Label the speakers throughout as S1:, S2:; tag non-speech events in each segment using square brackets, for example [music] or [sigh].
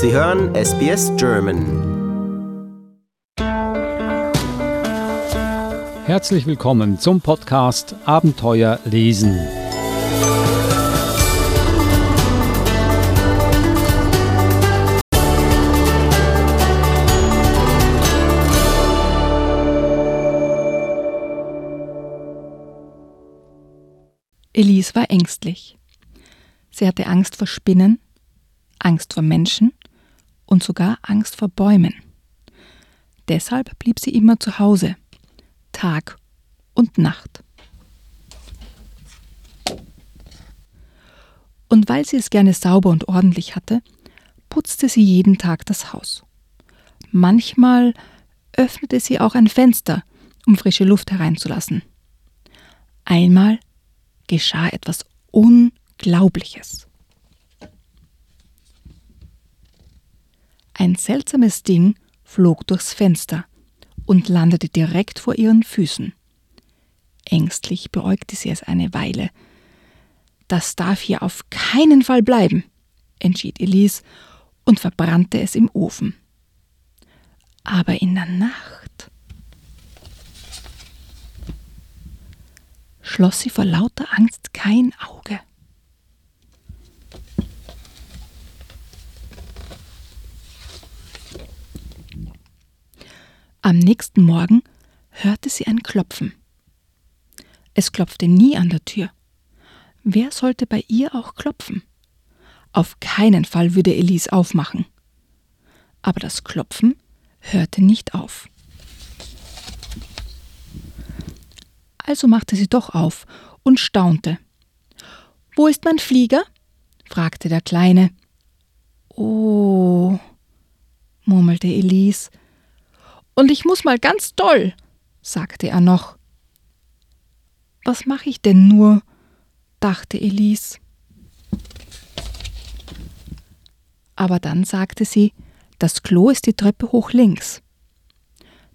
S1: Sie hören SBS German.
S2: Herzlich willkommen zum Podcast Abenteuer lesen.
S3: Elise war ängstlich. Sie hatte Angst vor Spinnen, Angst vor Menschen und sogar Angst vor Bäumen. Deshalb blieb sie immer zu Hause, Tag und Nacht. Und weil sie es gerne sauber und ordentlich hatte, putzte sie jeden Tag das Haus. Manchmal öffnete sie auch ein Fenster, um frische Luft hereinzulassen. Einmal geschah etwas Unglaubliches. Ein seltsames Ding flog durchs Fenster und landete direkt vor ihren Füßen. Ängstlich beäugte sie es eine Weile. Das darf hier auf keinen Fall bleiben, entschied Elise und verbrannte es im Ofen. Aber in der Nacht schloss sie vor lauter Angst kein Auge. Am nächsten Morgen hörte sie ein Klopfen. Es klopfte nie an der Tür. Wer sollte bei ihr auch klopfen? Auf keinen Fall würde Elise aufmachen. Aber das Klopfen hörte nicht auf. Also machte sie doch auf und staunte. Wo ist mein Flieger? fragte der Kleine. Oh, murmelte Elise. Und ich muss mal ganz doll, sagte er noch. Was mache ich denn nur? dachte Elise. Aber dann sagte sie, das Klo ist die Treppe hoch links.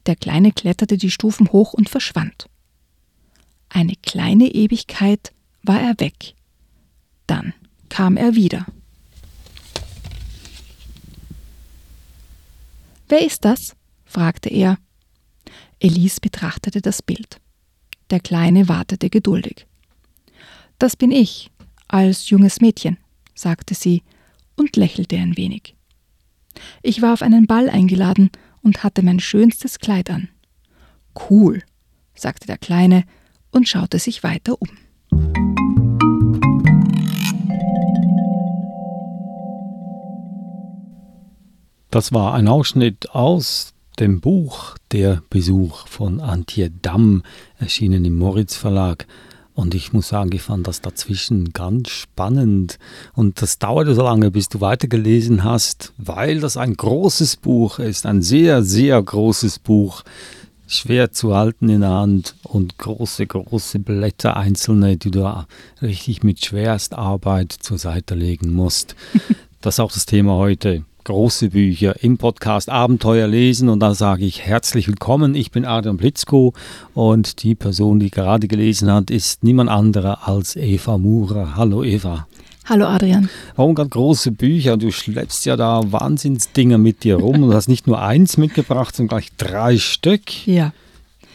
S3: Der Kleine kletterte die Stufen hoch und verschwand. Eine kleine Ewigkeit war er weg. Dann kam er wieder. Wer ist das? Fragte er. Elise betrachtete das Bild. Der Kleine wartete geduldig. Das bin ich, als junges Mädchen, sagte sie und lächelte ein wenig. Ich war auf einen Ball eingeladen und hatte mein schönstes Kleid an. Cool, sagte der Kleine und schaute sich weiter um.
S2: Das war ein Ausschnitt aus dem Buch Der Besuch von Antje Damm, erschienen im Moritz Verlag. Und ich muss sagen, ich fand das dazwischen ganz spannend. Und das dauerte so lange, bis du weitergelesen hast, weil das ein großes Buch ist, ein sehr, sehr großes Buch schwer zu halten in der Hand und große, große Blätter, einzelne, die du richtig mit Schwerstarbeit zur Seite legen musst. [laughs] Das ist auch das Thema heute. Große Bücher im Podcast Abenteuer lesen und da sage ich herzlich willkommen. Ich bin Adrian Blitzko und die Person, die gerade gelesen hat, ist niemand anderer als Eva Murer. Hallo Eva.
S3: Hallo Adrian.
S2: Warum gerade große Bücher? Du schleppst ja da Wahnsinnsdinger mit dir rum und hast nicht nur eins mitgebracht, sondern gleich drei Stück.
S3: Ja.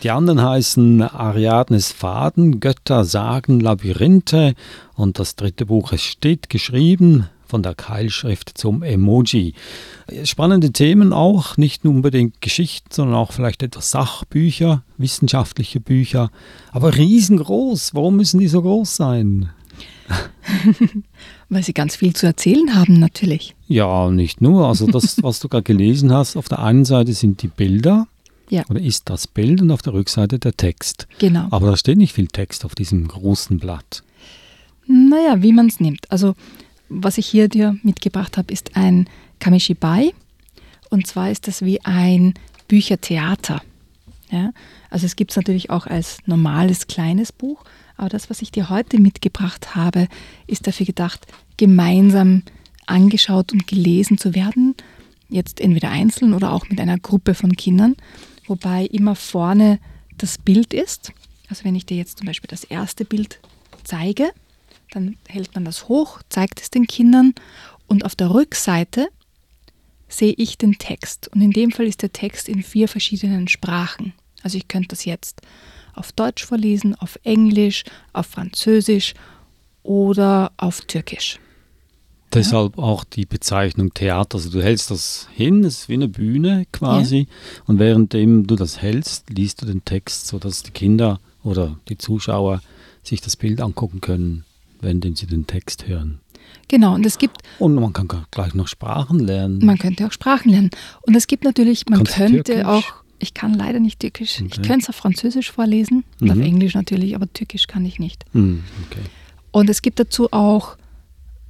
S2: Die anderen heißen Ariadnes Faden, Götter, Sagen, Labyrinthe und das dritte Buch, es steht geschrieben von der Keilschrift zum Emoji. Spannende Themen auch, nicht nur unbedingt Geschichten, sondern auch vielleicht etwas Sachbücher, wissenschaftliche Bücher, aber riesengroß. Warum müssen die so groß sein? [laughs]
S3: Weil sie ganz viel zu erzählen haben, natürlich.
S2: Ja, nicht nur. Also das, [laughs] was du gerade gelesen hast, auf der einen Seite sind die Bilder.
S3: Ja.
S2: Oder ist das Bild und auf der Rückseite der Text.
S3: Genau.
S2: Aber da steht nicht viel Text auf diesem großen Blatt.
S3: Naja, wie man es nimmt. Also, was ich hier dir mitgebracht habe, ist ein Kamishibai. Und zwar ist das wie ein Büchertheater. Ja? Also es gibt es natürlich auch als normales kleines Buch, aber das, was ich dir heute mitgebracht habe, ist dafür gedacht, gemeinsam angeschaut und gelesen zu werden. Jetzt entweder einzeln oder auch mit einer Gruppe von Kindern, wobei immer vorne das Bild ist. Also wenn ich dir jetzt zum Beispiel das erste Bild zeige, dann hält man das hoch, zeigt es den Kindern und auf der Rückseite sehe ich den Text. Und in dem Fall ist der Text in vier verschiedenen Sprachen. Also ich könnte das jetzt auf Deutsch vorlesen, auf Englisch, auf Französisch oder auf Türkisch.
S2: Deshalb auch die Bezeichnung Theater. Also du hältst das hin, es ist wie eine Bühne quasi. Ja. Und währenddem du das hältst, liest du den Text, sodass die Kinder oder die Zuschauer sich das Bild angucken können, währenddem sie den Text hören.
S3: Genau, und es gibt.
S2: Und man kann gleich noch Sprachen lernen.
S3: Man könnte auch Sprachen lernen. Und es gibt natürlich, man Kannst könnte Türkisch? auch. Ich kann leider nicht Türkisch. Okay. Ich könnte es auf Französisch vorlesen und mhm. auf Englisch natürlich, aber Türkisch kann ich nicht. Mhm, okay. Und es gibt dazu auch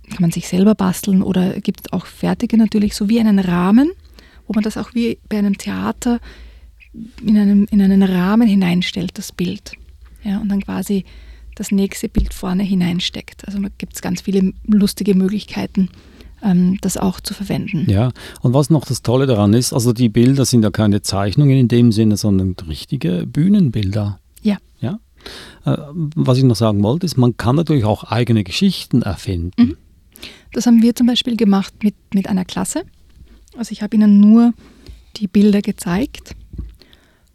S3: kann man sich selber basteln oder gibt auch fertige natürlich, so wie einen Rahmen, wo man das auch wie bei einem Theater in einen, in einen Rahmen hineinstellt, das Bild. Ja, und dann quasi das nächste Bild vorne hineinsteckt. Also gibt es ganz viele lustige Möglichkeiten, ähm, das auch zu verwenden.
S2: Ja, und was noch das Tolle daran ist, also die Bilder sind ja keine Zeichnungen in dem Sinne, sondern richtige Bühnenbilder.
S3: Ja.
S2: Ja. Äh, was ich noch sagen wollte, ist, man kann natürlich auch eigene Geschichten erfinden. Mhm.
S3: Das haben wir zum Beispiel gemacht mit, mit einer Klasse. Also ich habe ihnen nur die Bilder gezeigt.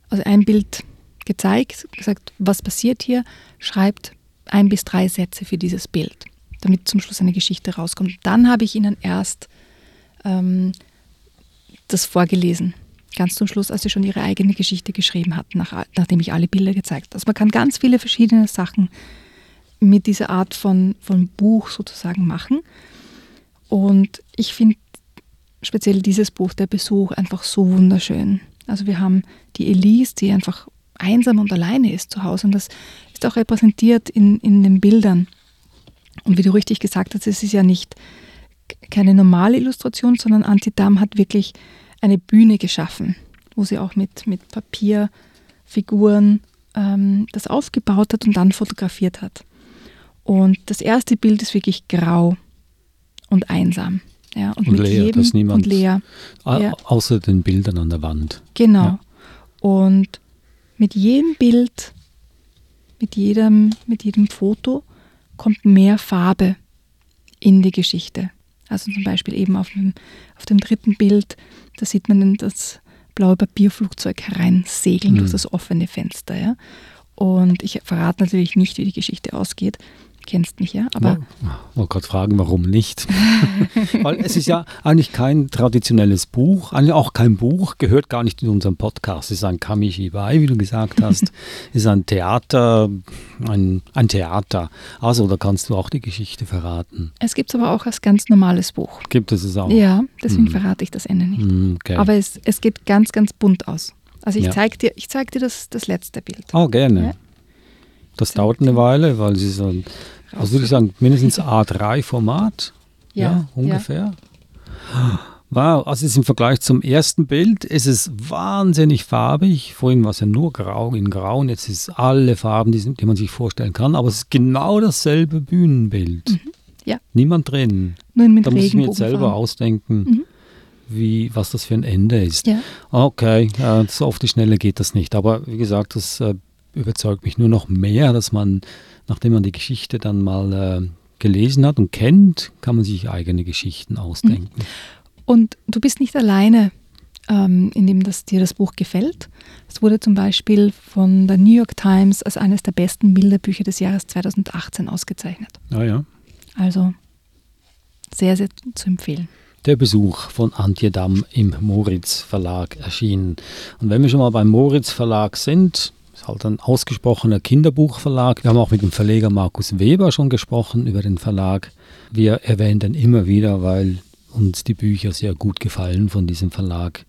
S3: Also ein Bild gezeigt, gesagt, was passiert hier, schreibt ein bis drei Sätze für dieses Bild, damit zum Schluss eine Geschichte rauskommt. Dann habe ich ihnen erst ähm, das vorgelesen, ganz zum Schluss, als sie schon ihre eigene Geschichte geschrieben hatten, nach, nachdem ich alle Bilder gezeigt habe. Also man kann ganz viele verschiedene Sachen mit dieser Art von, von Buch sozusagen machen. Und ich finde speziell dieses Buch, der Besuch, einfach so wunderschön. Also wir haben die Elise, die einfach einsam und alleine ist zu Hause. Und das ist auch repräsentiert in, in den Bildern. Und wie du richtig gesagt hast, es ist ja nicht keine normale Illustration, sondern Antidam hat wirklich eine Bühne geschaffen, wo sie auch mit, mit Papierfiguren ähm, das aufgebaut hat und dann fotografiert hat. Und das erste Bild ist wirklich grau und einsam. Ja,
S2: und, und leer, jedem, das niemand,
S3: und leer.
S2: Ja. Außer den Bildern an der Wand.
S3: Genau. Ja. Und mit jedem Bild, mit jedem, mit jedem Foto kommt mehr Farbe in die Geschichte. Also zum Beispiel eben auf dem, auf dem dritten Bild, da sieht man das blaue Papierflugzeug hereinsegeln mhm. durch das offene Fenster. Ja? Und ich verrate natürlich nicht, wie die Geschichte ausgeht, kennst mich ja, aber.
S2: Ich wollte gerade fragen, warum nicht? [laughs] Weil es ist ja eigentlich kein traditionelles Buch, eigentlich auch kein Buch, gehört gar nicht in unserem Podcast. Es ist ein Kamishibai, wie du gesagt hast. [laughs] es ist ein Theater, ein, ein Theater. Also, da kannst du auch die Geschichte verraten.
S3: Es gibt es aber auch als ganz normales Buch.
S2: Gibt es es auch?
S3: Ja, deswegen hm. verrate ich das Ende nicht. Hm, okay. Aber es, es geht ganz, ganz bunt aus. Also ich ja. zeige dir, ich zeig dir das, das letzte Bild.
S2: Oh, gerne. Ja. Das dauert eine Weile, weil sie so, also würde ich sagen, mindestens A3-Format. Ja, ja, ungefähr. Ja. Wow, also ist im Vergleich zum ersten Bild ist es wahnsinnig farbig. Vorhin war es ja nur grau in grau und jetzt ist es alle Farben, die, die, man sich vorstellen kann. Aber es ist genau dasselbe Bühnenbild. Mhm.
S3: Ja.
S2: Niemand drin.
S3: Nur mit
S2: da muss ich mir jetzt selber ausdenken, mhm. wie, was das für ein Ende ist. Ja. Okay, äh, so auf die Schnelle geht das nicht. Aber wie gesagt, das äh, überzeugt mich nur noch mehr, dass man, nachdem man die Geschichte dann mal äh, gelesen hat und kennt, kann man sich eigene Geschichten ausdenken. Mhm.
S3: Und du bist nicht alleine, ähm, in dem das, dir das Buch gefällt. Es wurde zum Beispiel von der New York Times als eines der besten Bilderbücher des Jahres 2018 ausgezeichnet.
S2: Ah ja.
S3: Also sehr, sehr zu empfehlen.
S2: Der Besuch von Antje Damm im Moritz Verlag erschienen. Und wenn wir schon mal beim Moritz Verlag sind, ist halt ein ausgesprochener Kinderbuchverlag. Wir haben auch mit dem Verleger Markus Weber schon gesprochen über den Verlag. Wir erwähnen den immer wieder, weil uns die Bücher sehr gut gefallen von diesem Verlag.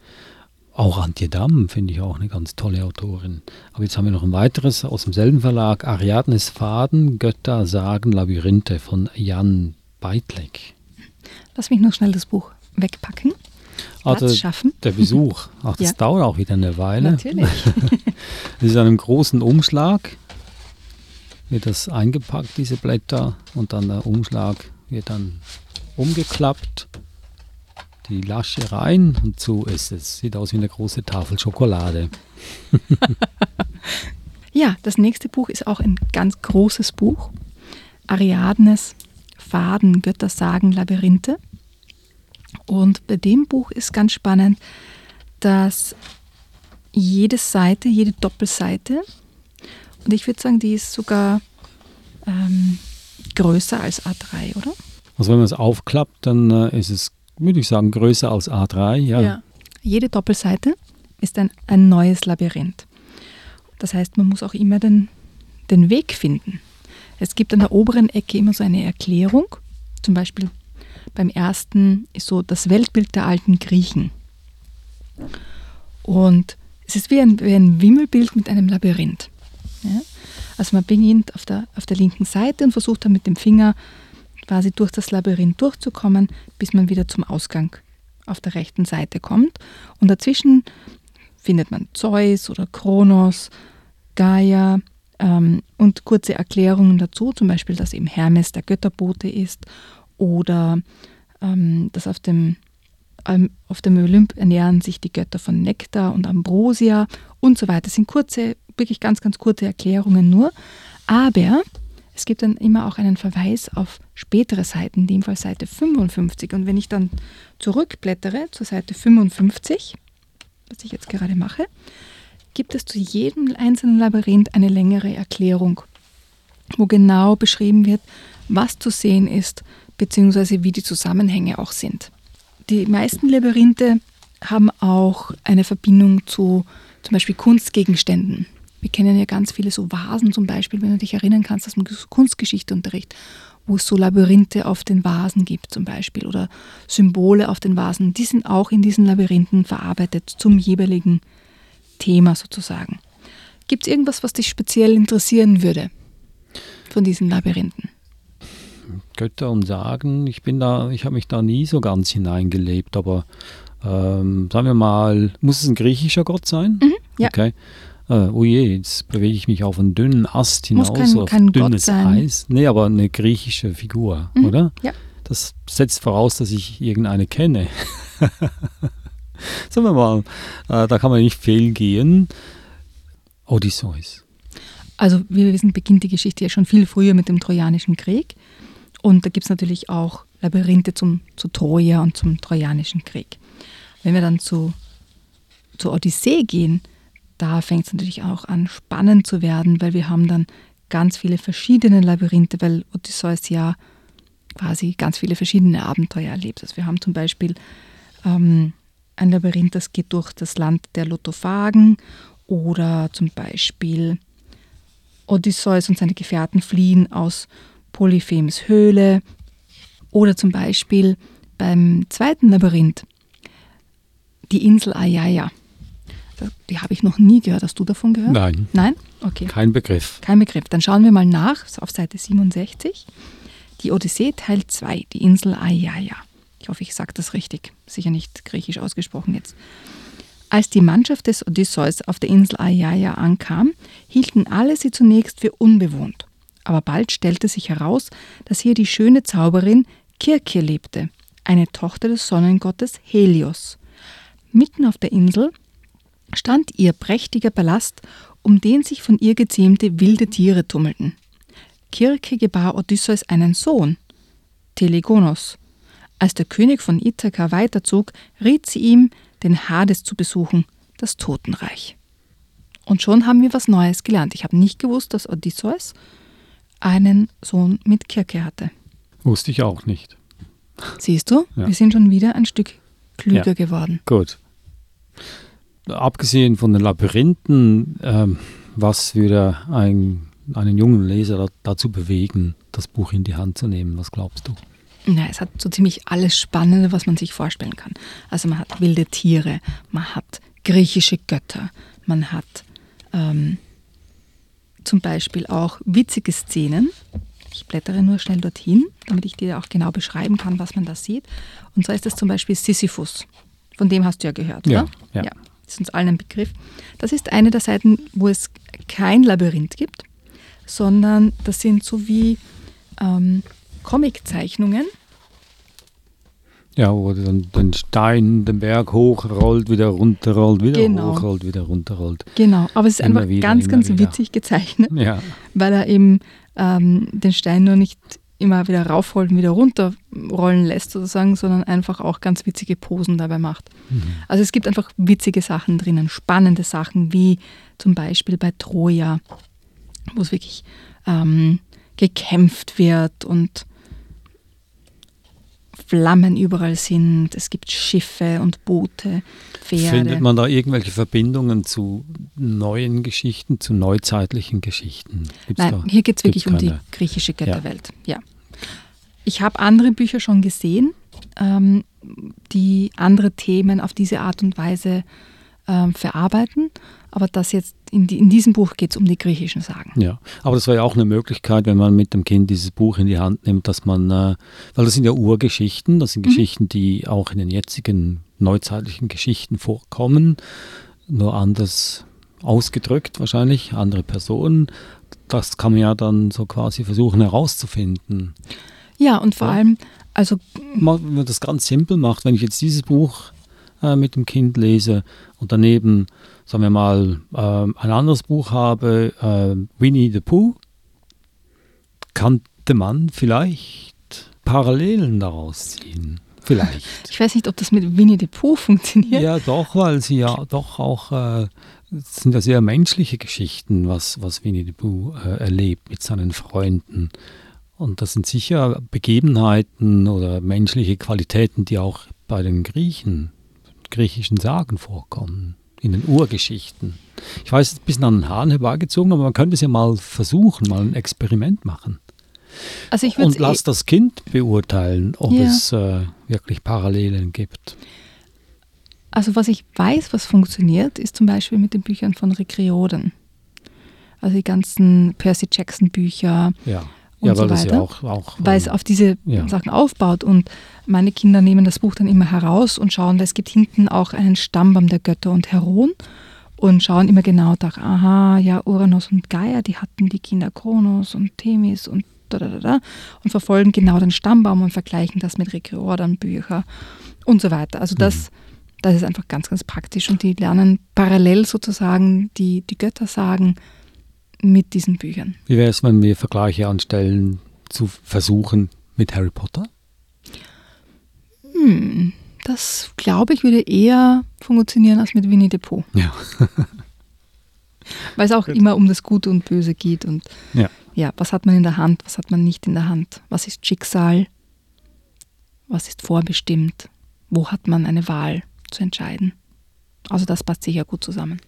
S2: Auch Antje Damm finde ich auch eine ganz tolle Autorin. Aber jetzt haben wir noch ein weiteres aus demselben Verlag, Ariadnes Faden, Götter, Sagen, Labyrinthe von Jan Beitleck.
S3: Lass mich noch schnell das Buch wegpacken.
S2: Also schaffen. der Besuch, [laughs] ach, das ja. dauert auch wieder eine Weile.
S3: Natürlich. [laughs]
S2: Es ist in einem großen Umschlag, wird das eingepackt, diese Blätter, und dann der Umschlag wird dann umgeklappt, die Lasche rein und so ist es. Sieht aus wie eine große Tafel Schokolade. [laughs]
S3: ja, das nächste Buch ist auch ein ganz großes Buch. Ariadnes Faden, Götter sagen, Labyrinthe. Und bei dem Buch ist ganz spannend, dass jede Seite, jede Doppelseite, und ich würde sagen, die ist sogar ähm, größer als A3, oder?
S2: Also wenn man es aufklappt, dann äh, ist es, würde ich sagen, größer als A3. Ja.
S3: Jede Doppelseite ist ein, ein neues Labyrinth. Das heißt, man muss auch immer den, den Weg finden. Es gibt an der oberen Ecke immer so eine Erklärung. Zum Beispiel beim ersten ist so das Weltbild der alten Griechen. Und es ist wie ein, wie ein Wimmelbild mit einem Labyrinth. Ja? Also man beginnt auf der, auf der linken Seite und versucht dann mit dem Finger quasi durch das Labyrinth durchzukommen, bis man wieder zum Ausgang auf der rechten Seite kommt. Und dazwischen findet man Zeus oder Kronos, Gaia ähm, und kurze Erklärungen dazu, zum Beispiel, dass eben Hermes der Götterbote ist oder ähm, dass auf dem, ähm, auf dem Olymp ernähren sich die Götter von Nektar und Ambrosia und so weiter. Das sind kurze, wirklich ganz, ganz kurze Erklärungen nur. Aber es gibt dann immer auch einen Verweis auf spätere Seiten, in dem Fall Seite 55. Und wenn ich dann zurückblättere zur Seite 55, was ich jetzt gerade mache, gibt es zu jedem einzelnen Labyrinth eine längere Erklärung, wo genau beschrieben wird, was zu sehen ist, beziehungsweise wie die Zusammenhänge auch sind. Die meisten Labyrinthe haben auch eine Verbindung zu zum Beispiel Kunstgegenständen. Wir kennen ja ganz viele so Vasen zum Beispiel, wenn du dich erinnern kannst, dass man Kunstgeschichteunterricht, wo es so Labyrinthe auf den Vasen gibt zum Beispiel oder Symbole auf den Vasen, die sind auch in diesen Labyrinthen verarbeitet zum jeweiligen Thema sozusagen. Gibt es irgendwas, was dich speziell interessieren würde von diesen Labyrinthen?
S2: Götter und Sagen, ich bin da, ich habe mich da nie so ganz hineingelebt, aber ähm, sagen wir mal, muss es ein griechischer Gott sein?
S3: Mhm, ja.
S2: Okay. Äh, oh je, jetzt bewege ich mich auf einen dünnen Ast hinaus,
S3: Muss kein,
S2: auf
S3: kein
S2: dünnes
S3: Gott sein.
S2: Eis. Nee, aber eine griechische Figur,
S3: Mhm,
S2: oder?
S3: ja.
S2: Das setzt voraus, dass ich irgendeine kenne. [laughs] Sagen wir mal, äh, da kann man nicht fehlgehen. Odysseus.
S3: Also wie wir wissen, beginnt die Geschichte ja schon viel früher mit dem Trojanischen Krieg. Und da gibt es natürlich auch Labyrinthe zum, zu Troja und zum Trojanischen Krieg. Wenn wir dann zu, zur Odyssee gehen, da fängt es natürlich auch an, spannend zu werden, weil wir haben dann ganz viele verschiedene Labyrinthe, weil Odysseus ja quasi ganz viele verschiedene Abenteuer erlebt. Also wir haben zum Beispiel ähm, ein Labyrinth, das geht durch das Land der Lotophagen oder zum Beispiel Odysseus und seine Gefährten fliehen aus Polyphems Höhle oder zum Beispiel beim zweiten Labyrinth die Insel Ayaya. Die habe ich noch nie gehört. Hast du davon gehört?
S2: Nein,
S3: Nein? Okay.
S2: kein Begriff.
S3: Kein Begriff. Dann schauen wir mal nach, auf Seite 67. Die Odyssee Teil 2, die Insel Ayaya. Ich hoffe, ich sage das richtig. Sicher nicht griechisch ausgesprochen jetzt. Als die Mannschaft des Odysseus auf der Insel Ayaya ankam, hielten alle sie zunächst für unbewohnt. Aber bald stellte sich heraus, dass hier die schöne Zauberin Kirke lebte, eine Tochter des Sonnengottes Helios. Mitten auf der Insel stand ihr prächtiger Palast, um den sich von ihr gezähmte wilde Tiere tummelten. Kirke gebar Odysseus einen Sohn, Telegonos. Als der König von Ithaka weiterzog, riet sie ihm, den Hades zu besuchen, das Totenreich. Und schon haben wir was Neues gelernt. Ich habe nicht gewusst, dass Odysseus einen Sohn mit Kirke hatte.
S2: Wusste ich auch nicht.
S3: Siehst du,
S2: Ja.
S3: wir sind schon wieder ein Stück klüger
S2: Ja.
S3: geworden.
S2: Gut. Abgesehen von den Labyrinthen, ähm, was würde ein, einen jungen Leser da, dazu bewegen, das Buch in die Hand zu nehmen? Was glaubst du?
S3: Ja, es hat so ziemlich alles Spannende, was man sich vorstellen kann. Also man hat wilde Tiere, man hat griechische Götter, man hat ähm, zum Beispiel auch witzige Szenen. Ich blättere nur schnell dorthin, damit ich dir auch genau beschreiben kann, was man da sieht. Und zwar ist das zum Beispiel Sisyphus. Von dem hast du ja gehört,
S2: Ja,
S3: oder?
S2: ja.
S3: Das ist uns allen ein Begriff. Das ist eine der Seiten, wo es kein Labyrinth gibt, sondern das sind so wie ähm, Comiczeichnungen.
S2: Ja, wo dann den Stein den Berg hochrollt, wieder runterrollt, wieder
S3: Genau.
S2: hochrollt, wieder runterrollt.
S3: Genau, aber es ist
S2: Immer
S3: einfach
S2: wieder,
S3: ganz, ganz
S2: wieder.
S3: witzig gezeichnet,
S2: Ja,
S3: weil er eben ähm, den Stein nur nicht immer wieder raufholt und wieder runterrollen lässt sozusagen, sondern einfach auch ganz witzige Posen dabei macht. Mhm. Also es gibt einfach witzige Sachen drinnen, spannende Sachen, wie zum Beispiel bei Troja, wo es wirklich ähm, gekämpft wird und Flammen überall sind, es gibt Schiffe und Boote, Pferde.
S2: Findet man da irgendwelche Verbindungen zu neuen Geschichten, zu neuzeitlichen Geschichten?
S3: Gibt's Nein, da, hier geht es wirklich um die griechische Götterwelt. Ja. ja. Ich habe andere Bücher schon gesehen, ähm, die andere Themen auf diese Art und Weise ähm, verarbeiten. Aber das jetzt in, die, in diesem Buch geht es um die griechischen Sagen.
S2: Ja, aber das wäre ja auch eine Möglichkeit, wenn man mit dem Kind dieses Buch in die Hand nimmt, dass man, äh, weil das sind ja Urgeschichten, das sind mhm. Geschichten, die auch in den jetzigen neuzeitlichen Geschichten vorkommen, nur anders ausgedrückt wahrscheinlich, andere Personen. Das kann man ja dann so quasi versuchen herauszufinden.
S3: Ja, und vor ja. allem, also.
S2: Wenn man das ganz simpel macht, wenn ich jetzt dieses Buch äh, mit dem Kind lese und daneben, sagen wir mal, äh, ein anderes Buch habe, äh, Winnie the Pooh, könnte man vielleicht Parallelen daraus ziehen. Vielleicht. [laughs]
S3: Ich weiß nicht, ob das mit Winnie the Pooh funktioniert.
S2: Ja, doch, weil sie ja doch auch, äh, sind ja sehr menschliche Geschichten, was, was Winnie the Pooh äh, erlebt mit seinen Freunden. Und das sind sicher Begebenheiten oder menschliche Qualitäten, die auch bei den Griechen griechischen Sagen vorkommen, in den Urgeschichten. Ich weiß, es ist ein bisschen an den Haaren herbeigezogen, aber man könnte es ja mal versuchen, mal ein Experiment machen. Also ich Und lass eh das Kind beurteilen, ob ja. es äh, wirklich Parallelen gibt.
S3: Also was ich weiß, was funktioniert, ist zum Beispiel mit den Büchern von Rick Riordan. Also die ganzen Percy Jackson Bücher.
S2: Ja und ja, weil so weiter, ja auch, auch,
S3: weil es auf diese ja. Sachen aufbaut. Und meine Kinder nehmen das Buch dann immer heraus und schauen, weil es gibt hinten auch einen Stammbaum der Götter und Heroen und schauen immer genau nach, aha, ja, Uranus und Gaia, die hatten die Kinder Kronos und Themis und da, da, da, da und verfolgen genau den Stammbaum und vergleichen das mit Riordan Bücher und so weiter. Also das, mhm. das ist einfach ganz, ganz praktisch und die lernen parallel sozusagen die, die Götter sagen, mit diesen Büchern.
S2: Wie wäre es, wenn wir Vergleiche anstellen zu versuchen mit Harry Potter?
S3: Hm, das glaube ich würde eher funktionieren als mit Winnie the Pooh.
S2: Ja.
S3: Weil es auch Gut. immer um das Gute und Böse geht und ja. ja, was hat man in der Hand, was hat man nicht in der Hand, was ist Schicksal, was ist vorbestimmt, wo hat man eine Wahl zu entscheiden. Also das passt sicher gut zusammen.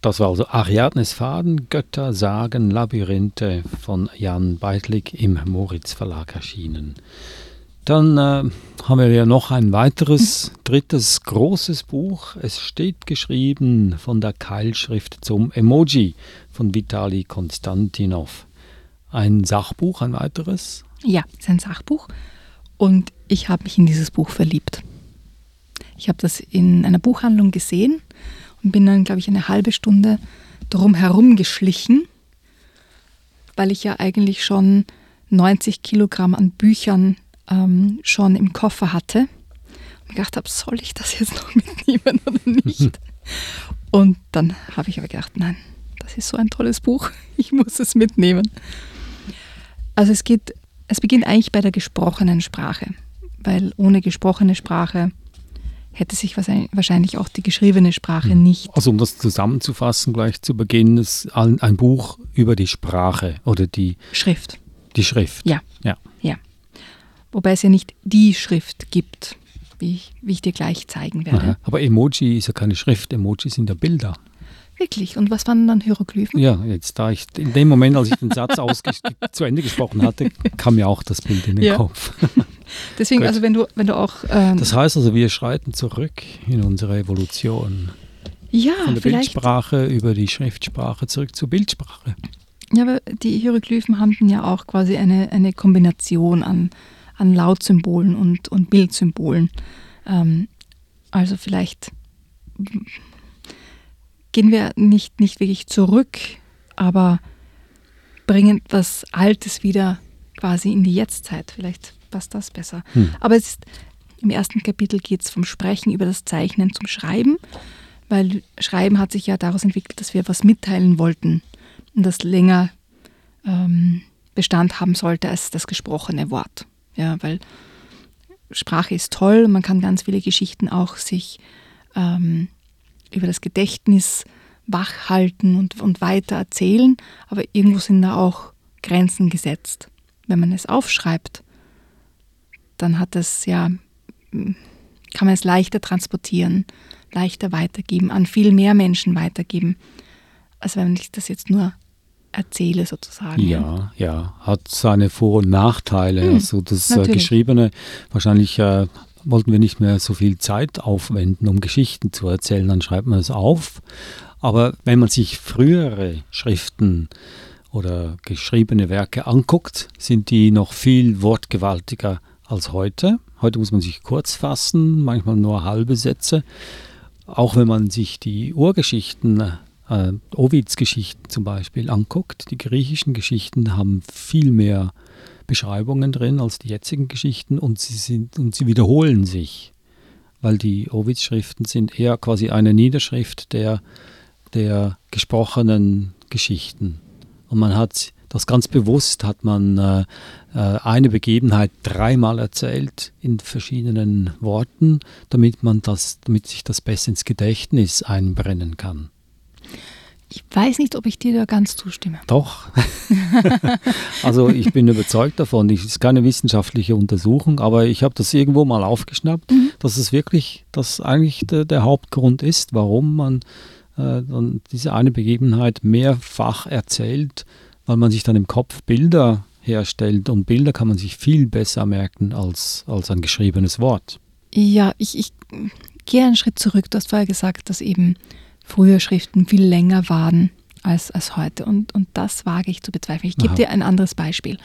S2: Das war also Ariadnes Faden, Götter, Sagen, Labyrinthe von Jan Beitlig im Moritz Verlag erschienen. Dann äh, haben wir ja noch ein weiteres, [laughs] drittes großes Buch. Es steht geschrieben von der Keilschrift zum Emoji von Vitali Konstantinov. Ein Sachbuch, ein weiteres?
S3: Ja, es ist ein Sachbuch. Und ich habe mich in dieses Buch verliebt. Ich habe das in einer Buchhandlung gesehen und bin dann, glaube ich, eine halbe Stunde drum herum geschlichen, weil ich ja eigentlich schon 90 Kilogramm an Büchern ähm, schon im Koffer hatte. Und gedacht habe, soll ich das jetzt noch [laughs] mitnehmen oder nicht? [laughs] und dann habe ich aber gedacht, nein, das ist so ein tolles Buch, [laughs] ich muss es mitnehmen. Also es geht, es beginnt eigentlich bei der gesprochenen Sprache, weil ohne gesprochene Sprache hätte sich wahrscheinlich auch die geschriebene Sprache hm. nicht.
S2: Also um das zusammenzufassen, gleich zu Beginn, ist ein Buch über die Sprache oder die
S3: Schrift.
S2: Die Schrift.
S3: Ja. Ja. ja. Wobei es ja nicht die Schrift gibt, wie ich, wie ich dir gleich zeigen werde. Aha.
S2: Aber Emoji ist ja keine Schrift, Emoji sind ja Bilder.
S3: Wirklich? Und was waren dann Hieroglyphen?
S2: Ja, jetzt da ich in dem Moment, als ich den Satz [laughs] zu Ende gesprochen hatte, kam mir auch das Bild in den ja. Kopf. [laughs]
S3: Deswegen, also wenn du, wenn du auch. Ähm,
S2: das heißt also, wir schreiten zurück in unsere Evolution.
S3: Ja,
S2: Von der vielleicht. Bildsprache über die Schriftsprache zurück zur Bildsprache.
S3: Ja, aber die Hieroglyphen haben ja auch quasi eine, eine Kombination an, an Lautsymbolen und, und Bildsymbolen. Ähm, also vielleicht gehen wir nicht, nicht wirklich zurück, aber bringen etwas Altes wieder quasi in die Jetztzeit. Vielleicht passt das besser. Hm. Aber es ist, im ersten Kapitel geht es vom Sprechen über das Zeichnen zum Schreiben, weil Schreiben hat sich ja daraus entwickelt, dass wir was mitteilen wollten und das länger ähm, Bestand haben sollte als das gesprochene Wort. Ja, weil Sprache ist toll, man kann ganz viele Geschichten auch sich ähm, über das Gedächtnis wach halten und, und weiter erzählen, aber irgendwo sind da auch Grenzen gesetzt. Wenn man es aufschreibt, dann hat es ja, kann man es leichter transportieren, leichter weitergeben, an viel mehr Menschen weitergeben, als wenn ich das jetzt nur erzähle sozusagen.
S2: Ja, ja, hat seine Vor- und Nachteile.
S3: Hm,
S2: also das äh. Geschriebene, wahrscheinlich äh, wollten wir nicht mehr so viel Zeit aufwenden, um Geschichten zu erzählen, dann schreibt man es auf. Aber wenn man sich frühere Schriften oder geschriebene Werke anguckt, sind die noch viel wortgewaltiger als heute. Heute muss man sich kurz fassen, manchmal nur halbe Sätze. Auch wenn man sich die Urgeschichten, äh, Ovids Geschichten zum Beispiel anguckt, die griechischen Geschichten haben viel mehr Beschreibungen drin als die jetzigen Geschichten und sie, sind, und sie wiederholen sich, weil die Ovids Schriften sind eher quasi eine Niederschrift der, der gesprochenen Geschichten. Und man hat das ganz bewusst, hat man äh, äh, eine Begebenheit dreimal erzählt in verschiedenen Worten, damit man das, damit sich das besser ins Gedächtnis einbrennen kann.
S3: Ich weiß nicht, ob ich dir da ganz zustimme.
S2: Doch. [laughs] also ich bin überzeugt davon. Es ist keine wissenschaftliche Untersuchung, aber ich habe das irgendwo mal aufgeschnappt,
S3: Mhm.
S2: dass es wirklich, das eigentlich der, der Hauptgrund ist, warum man äh, dann diese eine Begebenheit mehrfach erzählt, weil man sich dann im Kopf Bilder herstellt und Bilder kann man sich viel besser merken als, als ein geschriebenes Wort.
S3: Ja, ich, ich gehe einen Schritt zurück. Du hast vorher gesagt, dass eben früher Schriften viel länger waren als, als heute. Und, und das wage ich zu bezweifeln. Ich gebe
S2: Aha.
S3: dir ein anderes Beispiel.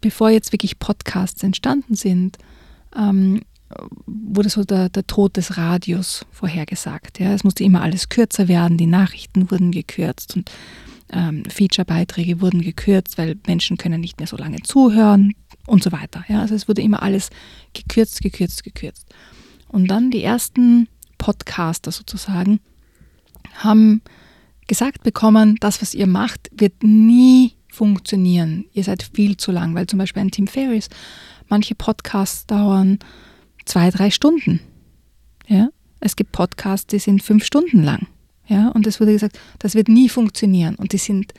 S3: Bevor jetzt wirklich Podcasts entstanden sind, ähm, wurde so der, der Tod des Radios vorhergesagt. Ja? Es musste immer alles kürzer werden, die Nachrichten wurden gekürzt und ähm, Feature-Beiträge wurden gekürzt, weil Menschen können nicht mehr so lange zuhören und so weiter. Ja? Also es wurde immer alles gekürzt, gekürzt, gekürzt. Und dann die ersten Podcaster sozusagen haben gesagt bekommen, das, was ihr macht, wird nie funktionieren. Ihr seid viel zu lang, weil zum Beispiel ein Tim Ferriss, manche Podcasts dauern zwei, drei Stunden. Ja? Es gibt Podcasts, die sind fünf Stunden lang. Ja? Und es wurde gesagt, das wird nie funktionieren. Und die sind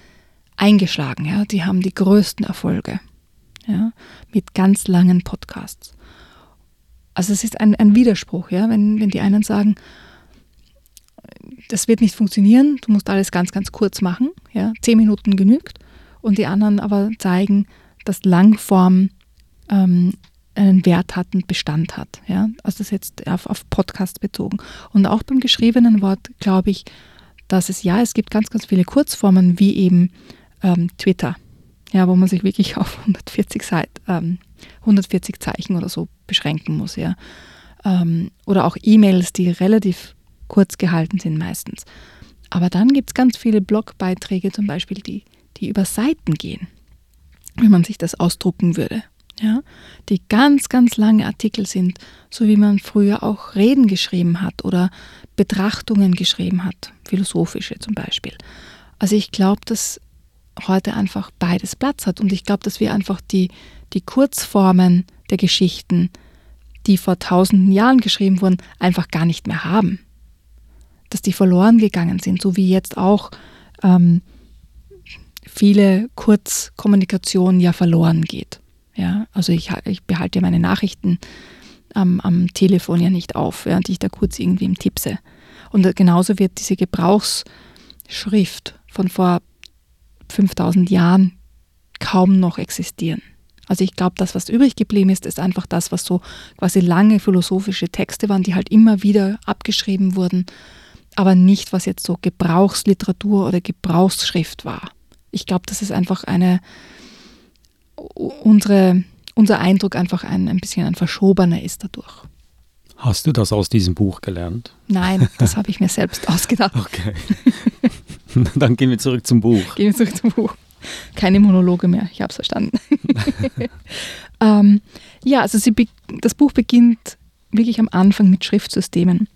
S3: eingeschlagen. Ja? Die haben die größten Erfolge ja? mit ganz langen Podcasts. Also es ist ein, ein Widerspruch, ja? wenn, wenn die einen sagen, das wird nicht funktionieren, du musst alles ganz, ganz kurz machen, ja? zehn Minuten genügt. Und die anderen aber zeigen, dass Langform ähm, einen Wert hat und Bestand hat. Ja? Also das jetzt auf, auf Podcast bezogen. Und auch beim geschriebenen Wort glaube ich, dass es ja, es gibt ganz, ganz viele Kurzformen, wie eben ähm, Twitter, ja, wo man sich wirklich auf 140, Seit, ähm, 140 Zeichen oder so beschränken muss. Ja? Ähm, oder auch E-Mails, die relativ kurz gehalten sind meistens. Aber dann gibt es ganz viele Blogbeiträge zum Beispiel, die, die über Seiten gehen, wenn man sich das ausdrucken würde. Ja, die ganz, ganz lange Artikel sind, so wie man früher auch Reden geschrieben hat oder Betrachtungen geschrieben hat, philosophische zum Beispiel. Also ich glaube, dass heute einfach beides Platz hat und ich glaube, dass wir einfach die, die Kurzformen der Geschichten, die vor tausenden Jahren geschrieben wurden, einfach gar nicht mehr haben. Dass die verloren gegangen sind, so wie jetzt auch ähm, viele Kurzkommunikation ja verloren geht. Ja, also ich, ich behalte meine Nachrichten am, am Telefon ja nicht auf, während ich da kurz irgendwie im Tippse. Und genauso wird diese Gebrauchsschrift von vor 5000 Jahren kaum noch existieren. Also ich glaube, das, was übrig geblieben ist, ist einfach das, was so quasi lange philosophische Texte waren, die halt immer wieder abgeschrieben wurden, aber nicht, was jetzt so Gebrauchsliteratur oder Gebrauchsschrift war. Ich glaube, das ist einfach eine, unsere, unser Eindruck einfach ein, ein bisschen ein verschobener ist dadurch.
S2: Hast du das aus diesem Buch gelernt?
S3: Nein, das habe ich mir [laughs] selbst ausgedacht.
S2: Okay. [laughs] Dann gehen wir zurück zum Buch.
S3: Gehen wir zurück zum Buch. Keine Monologe mehr, ich habe es verstanden. [laughs] ähm, ja, also sie, das Buch beginnt wirklich am Anfang mit Schriftsystemen.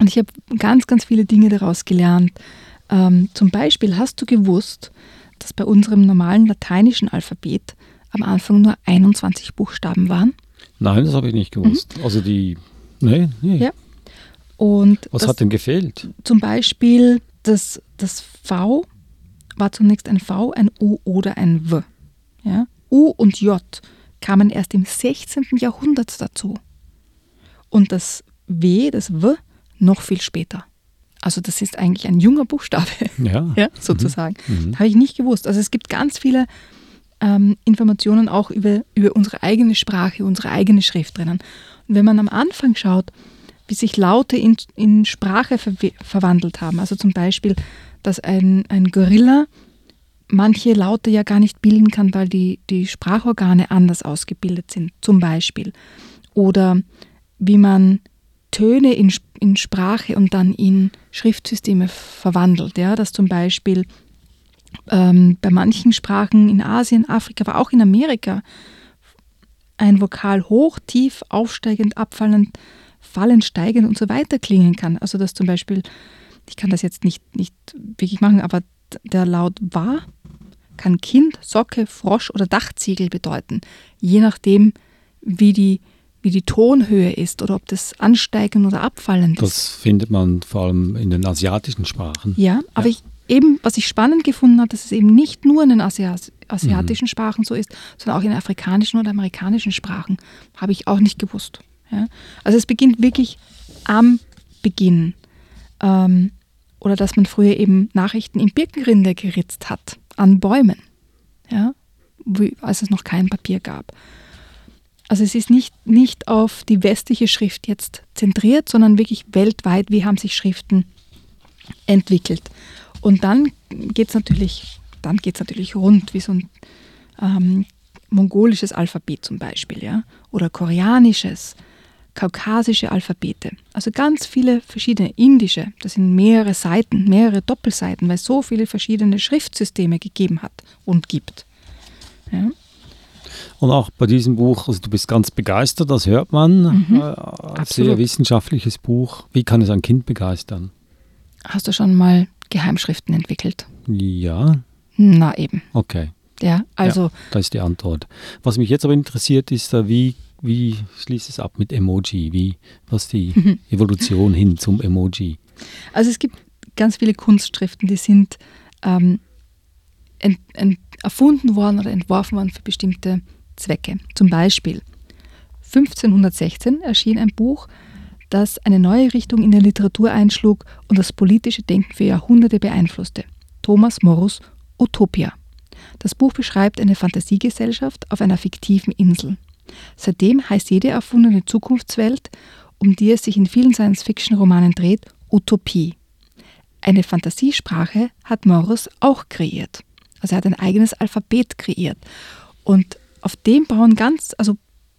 S3: Und ich habe ganz, ganz viele Dinge daraus gelernt. Ähm, zum Beispiel hast du gewusst, dass bei unserem normalen lateinischen Alphabet am Anfang nur 21 Buchstaben waren.
S2: Nein, das habe ich nicht gewusst. Also die, nee, nee.
S3: Ja. Und
S2: Was
S3: das,
S2: hat denn gefehlt?
S3: zum Beispiel das, das V war zunächst ein V, ein U oder ein W. Ja? U und J kamen erst im 16. Jahrhundert dazu. Und das W, das W, noch viel später. Also das ist eigentlich ein junger Buchstabe, [laughs]
S2: Ja.
S3: ja, sozusagen.
S2: Mhm.
S3: Habe ich nicht gewusst. Also es gibt ganz viele ähm, Informationen auch über, über unsere eigene Sprache, unsere eigene Schrift drinnen. Und wenn man am Anfang schaut, wie sich Laute in, in Sprache verwe- verwandelt haben, also zum Beispiel, dass ein, ein Gorilla manche Laute ja gar nicht bilden kann, weil die, die Sprachorgane anders ausgebildet sind, zum Beispiel. Oder wie man Töne in, in Sprache und dann in Schriftsysteme verwandelt. Ja? Dass zum Beispiel ähm, bei manchen Sprachen in Asien, Afrika, aber auch in Amerika ein Vokal hoch, tief, aufsteigend, abfallend, fallend, steigend und so weiter klingen kann. Also dass zum Beispiel, ich kann das jetzt nicht, nicht wirklich machen, aber der Laut war kann Kind, Socke, Frosch oder Dachziegel bedeuten, je nachdem, wie die, wie die Tonhöhe ist oder ob das ansteigend oder abfallend ist.
S2: Das findet man vor allem in den asiatischen Sprachen.
S3: Ja, aber
S2: Ja.
S3: ich eben, was ich spannend gefunden habe, dass es eben nicht nur in den Asia asiatischen Sprachen so ist, sondern auch in afrikanischen oder amerikanischen Sprachen. Habe ich auch nicht gewusst. Ja? Also es beginnt wirklich am Beginn. Ähm, oder dass man früher eben Nachrichten in Birkenrinde geritzt hat, an Bäumen, ja? Wie, als es noch kein Papier gab. Also es ist nicht, nicht auf die westliche Schrift jetzt zentriert, sondern wirklich weltweit, wie haben sich Schriften entwickelt. Und dann geht es natürlich, natürlich rund, wie so ein ähm, mongolisches Alphabet zum Beispiel, ja, oder koreanisches, kaukasische Alphabete. Also ganz viele verschiedene indische, das sind mehrere Seiten, mehrere Doppelseiten, weil es so viele verschiedene Schriftsysteme gegeben hat und gibt. Ja.
S2: Und auch bei diesem Buch, also du bist ganz begeistert, das hört man.
S3: Mhm.
S2: Äh, sehr wissenschaftliches Buch. Wie kann es ein Kind begeistern?
S3: Hast du schon mal Geheimschriften entwickelt?
S2: Ja,
S3: Na eben.
S2: okay.
S3: Ja, also
S2: Da ist die Antwort. Was mich jetzt aber interessiert, ist, wie, wie schließt es ab mit Emoji? Wie, was die
S3: Mhm.
S2: Evolution hin zum Emoji?
S3: Also es gibt ganz viele Kunstschriften, die sind ähm, ent, ent, erfunden worden oder entworfen worden für bestimmte Zwecke. Zum Beispiel 1516 erschien ein Buch, das eine neue Richtung in der Literatur einschlug und das politische Denken für Jahrhunderte beeinflusste. Thomas Morus Utopia. Das Buch beschreibt eine Fantasiegesellschaft auf einer fiktiven Insel. Seitdem heißt jede erfundene Zukunftswelt, um die es sich in vielen Science-Fiction-Romanen dreht, Utopie. Eine Fantasiesprache hat Morris auch kreiert. Also er hat ein eigenes Alphabet kreiert. Und auf dem bauen ganz, also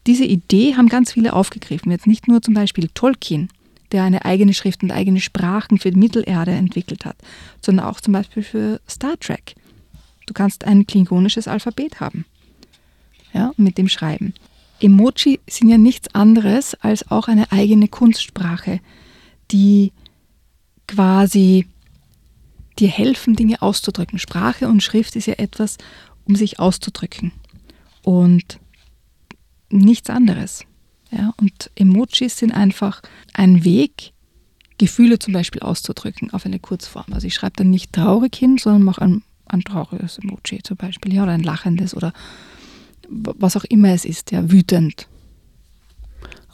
S3: diese Idee haben ganz viele aufgegriffen. Jetzt nicht nur zum Beispiel Tolkien, der eine eigene Schrift und eigene Sprachen für die Mittelerde entwickelt hat, sondern auch zum Beispiel für Star Trek. Du kannst ein klingonisches Alphabet haben. Ja, mit dem schreiben. Emoji sind ja nichts anderes als auch eine eigene Kunstsprache, die quasi dir helfen, Dinge auszudrücken. Sprache und Schrift ist ja etwas, um sich auszudrücken. Und nichts anderes. Ja, und Emojis sind einfach ein Weg, Gefühle zum Beispiel auszudrücken auf eine Kurzform. Also ich schreibe dann nicht traurig hin, sondern mache ein, ein trauriges Emoji zum Beispiel, ja, oder ein lachendes oder was auch immer es ist, ja, wütend.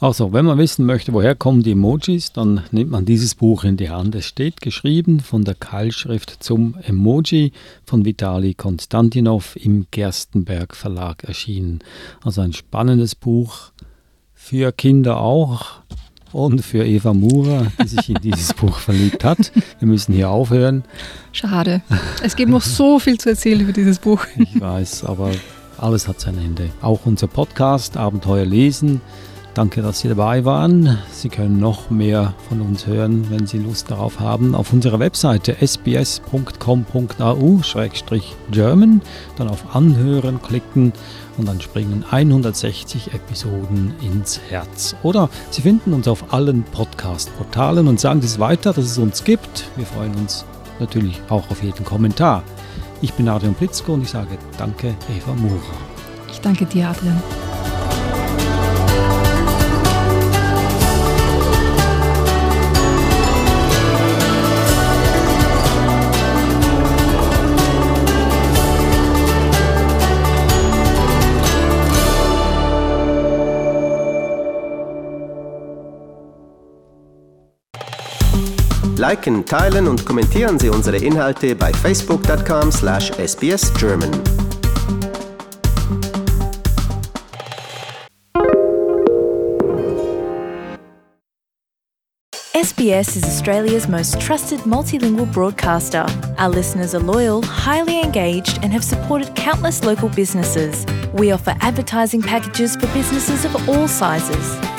S2: Also, wenn man wissen möchte, woher kommen die Emojis, dann nimmt man dieses Buch in die Hand. Es steht geschrieben von der Keilschrift zum Emoji von Vitali Konstantinov im Gerstenberg Verlag erschienen. Also ein spannendes Buch für Kinder auch und für Eva Murer, die sich in dieses Buch [laughs] verliebt hat. Wir müssen hier aufhören.
S3: Schade. Es gibt noch so viel zu erzählen über dieses Buch.
S2: Ich weiß, aber alles hat sein Ende. Auch unser Podcast Abenteuer lesen. Danke, dass Sie dabei waren. Sie können noch mehr von uns hören, wenn Sie Lust darauf haben, auf unserer Webseite sbs.com.au-german, dann auf Anhören klicken und dann springen 160 Episoden ins Herz. Oder Sie finden uns auf allen Podcast-Portalen und sagen es weiter, dass es uns gibt. Wir freuen uns natürlich auch auf jeden Kommentar. Ich bin Adrian Plitzko und ich sage danke, Eva Mura.
S3: Ich danke dir, Adrian.
S1: Liken, teilen und kommentieren Sie unsere Inhalte bei facebook.com/sbsgerman.
S4: SBS is Australia's most trusted multilingual broadcaster. Our listeners are loyal, highly engaged, and have supported countless local businesses. We offer advertising packages for businesses of all sizes.